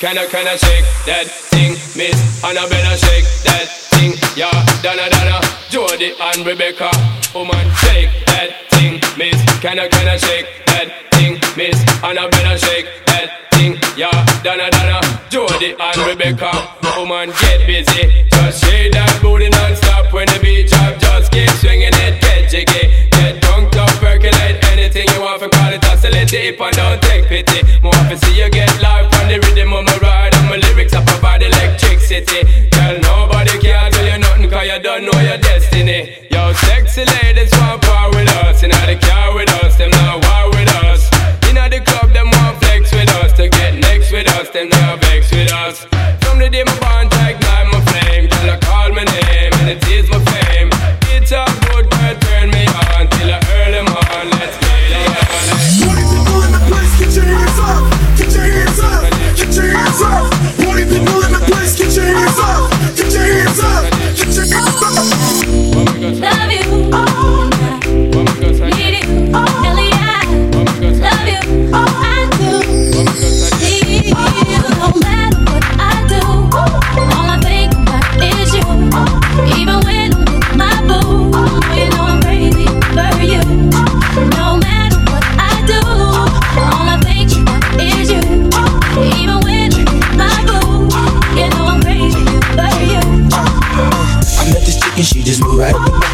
can I, can I shake that thing, miss, and I better shake that thing, yeah, Donna, Donna, Jody and Rebecca, woman, shake that thing, miss, can I, can I shake that thing, miss, and I better shake that thing, yeah, Donna, Donna, Jody and Rebecca, woman, get busy, just shake that booty non-stop when the beat drop, just keep swinging it, get jiggy, get drunk, up, percolate anything you want for call it oscillate it and don't From the day my bond ignite my flame, till I call my name and it is my fame. It's a good girl, turn me on till I early morn. Let's get it on. Party people in the place, get your hands up. Get your hands up. Get your hands up. Party people in the place, get your hands up. Get your hands up. Get your hands up. Love you,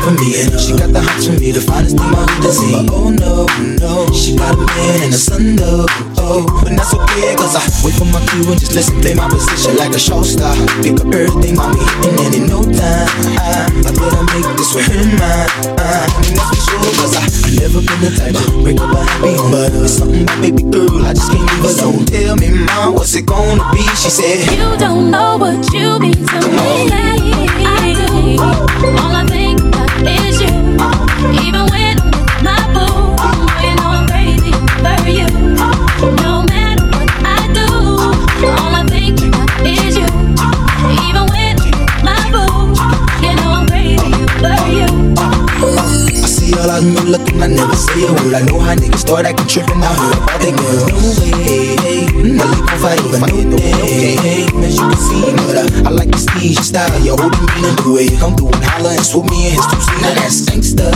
for me. And she got the hots for me, the finest thing my hood has seen oh no, no, she got a man and a son though. Oh, but that's okay cause I wait for my cue and just listen Play my position like a show star. Pick up everything, mommy, and then in no time. I, I thought I'd make this with her mine. I, I mean that's for sure cause I, I never been the type to break up a happy home. But uh, it's something about baby girl, I just can't leave alone Tell me, mom, what's it gonna be? She said You don't know what you mean of you looking, I never say a word. I know how niggas start acting tripping. I heard about they girl. No way, I live on fire over no. Hey, as you can see, but uh, I like the steez, your style, your holding me in the way. Come through and holler and swoop me in his two seat. Now that's gangsta,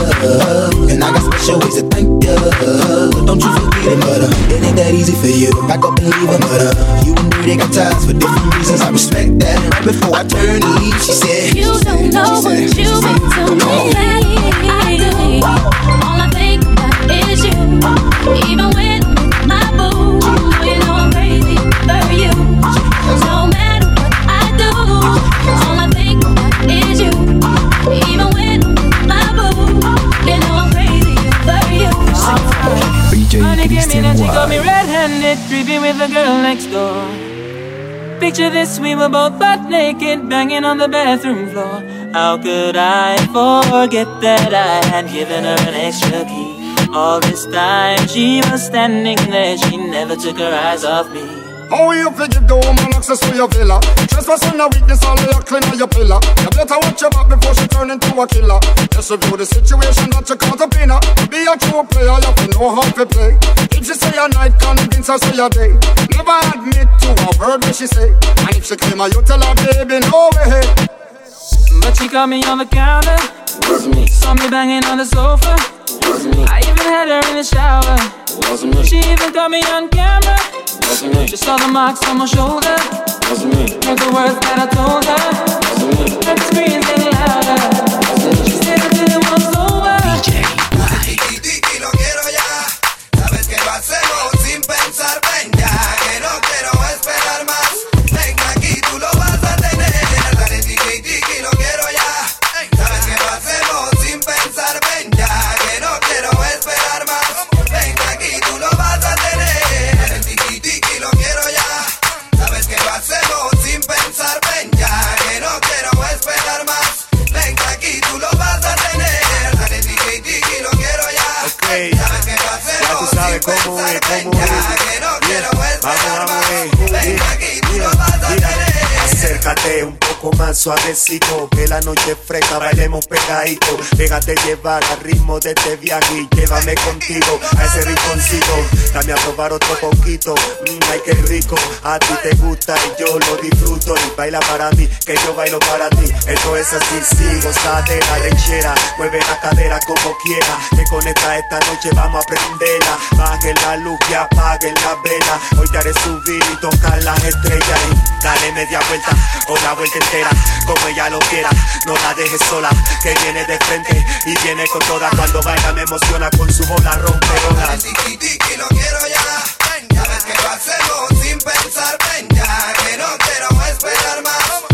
and I got special ways to thank ya. Don't you forget it, but uh, it ain't that easy for you to back up and leave him. But uh, you and me, they got ties for different reasons. I respect that. And right before I turned to leave, she said, You don't know what you mean to me. Banging on the bathroom floor. How could I forget that I had given her an extra key? All this time she was standing there, she never took her eyes off me. How you fi give the woman access to your villa? Trespassing a weakness, all you clean on your pillar. You better watch your back before she turn into a killer. Just review the situation that you caught up in her. Be a true player, you have to know how to play. If she say a night, convince her say a day. Never admit to a word that she say. And if she claim her, you tell her, baby, no way. But she caught me on the counter, With me. saw me banging on the sofa. I even had her in the shower. Wasn't me. She even caught me on camera. She saw the marks on my shoulder. Heard the words that I told her. The screams getting suavecito, que la noche es fresca, bailemos pegadito. Déjate llevar al ritmo de este viaje y llévame contigo a ese rinconcito. Dame a probar otro poquito, mmm, ay qué rico. A ti te gusta y yo lo disfruto. Y baila para mí, que yo bailo para ti. Esto es así, sí, gozadera, lechera. Mueve la cadera como quiera. Que con esta noche vamos a prenderla. Bajen la luz y apaguen la vela. Hoy te haré subir y tocar las estrellas. Y dale media vuelta o la vuelta entera. Como ella lo quiera, no la dejes sola. Que viene de frente y viene con toda. Cuando baila me emociona con su bola rompeolas. Tiki tiki quiero ya. Ya ves que lo hacemos sin pensar. Ven ya que no quiero esperar más.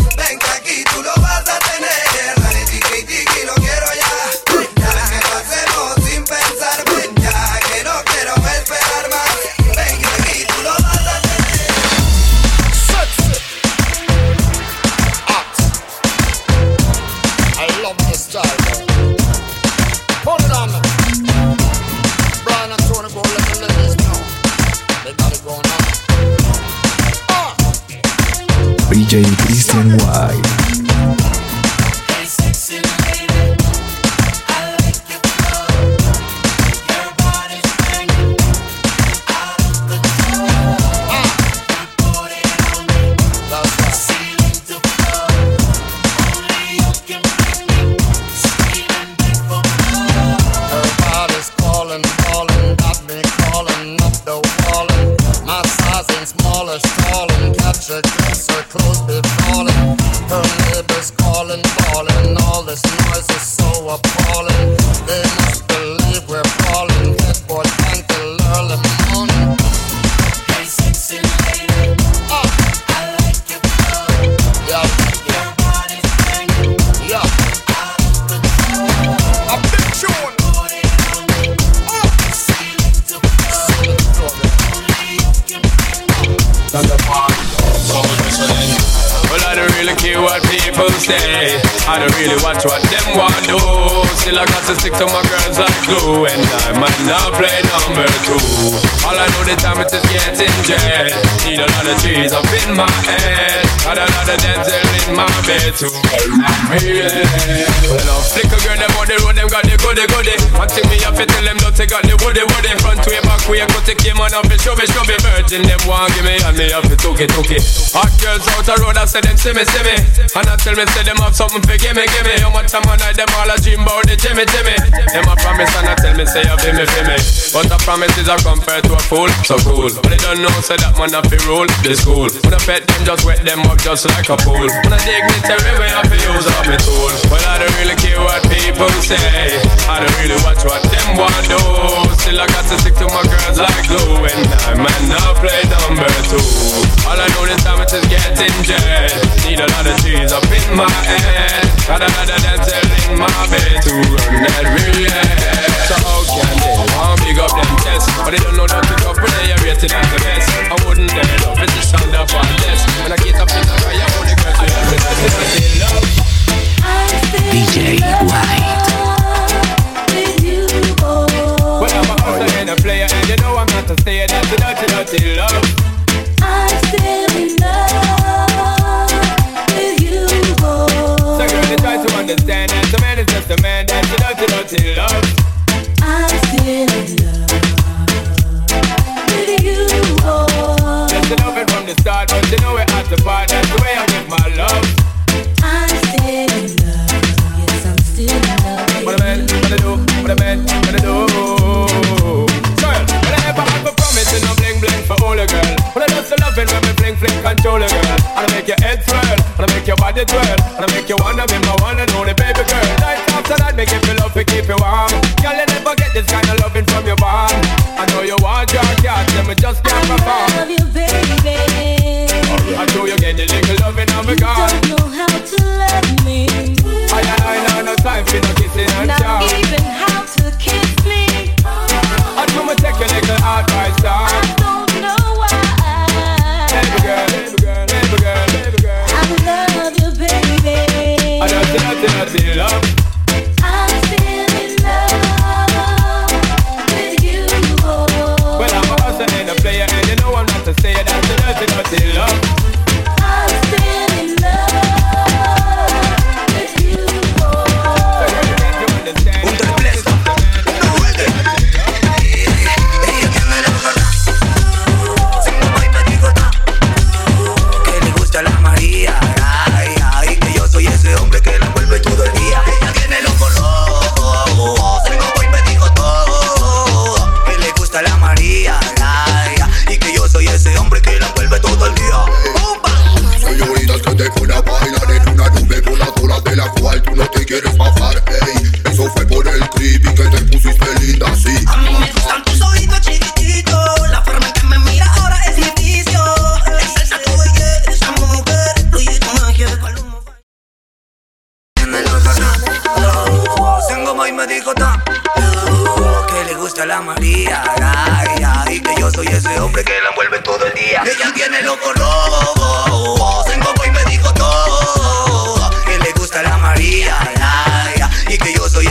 DJ Christian White. I don't really do. Still, I got to stick to my girls like glue. And I might not play number two. All I know the time it is getting jet. Need a lot of trees up in my head. Got a lot of dental in my bed too. Yeah. Well, flick a girl, them on the road, them got the goody goody. Thing me have to tell them, don't take out the woody woody. Front way, back way, cut the came on up and show me, show me. Virgin, them want give me, and me have to took it, took it. Hot girls out the road, I say them see me, see me. And I tell me, say them have something for gimme, gimme. How much time I night, them all a dream about the Jimmy, Jimmy. Them a promise and I tell me, say you feel me, feel me. But a promise is a compared to a fool, so cool. But they don't know, say that man to rule the school. When I pet them, just wet them up just like a pool. When I dignitary, we have to use up my tool. Well, I don't really care what people say. Man is just a man. That's a dirty, dirty love. I'm oh. Just to love it from the start, but you know we're at the part. That's the way I give my love. I'm still in love. What a man, what a do, what a man, what a do. Girl, when I ever have a promise and I'm bling bling for all a girl. When I just love it when me fling fling control a girl. And I make your head swirl, and I make your body twirl, and I make you wanna be my one and only baby girl. Night after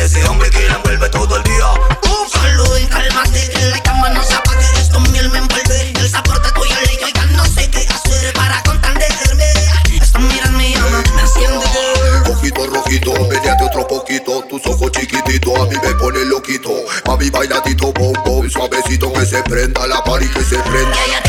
ese hombre que la envuelve todo el día. Un saludo y cálmate, que la cama no se apague, esto miel me envuelve, el sabor de tu yo ya no sé qué hacer para contenderme. Esta mirada me llama, me enciende. Ojito rojito, de otro poquito, tus ojos chiquititos a mí me pone loquito. Mami bailadito, bom bom, suavecito que se prenda la party que se prenda.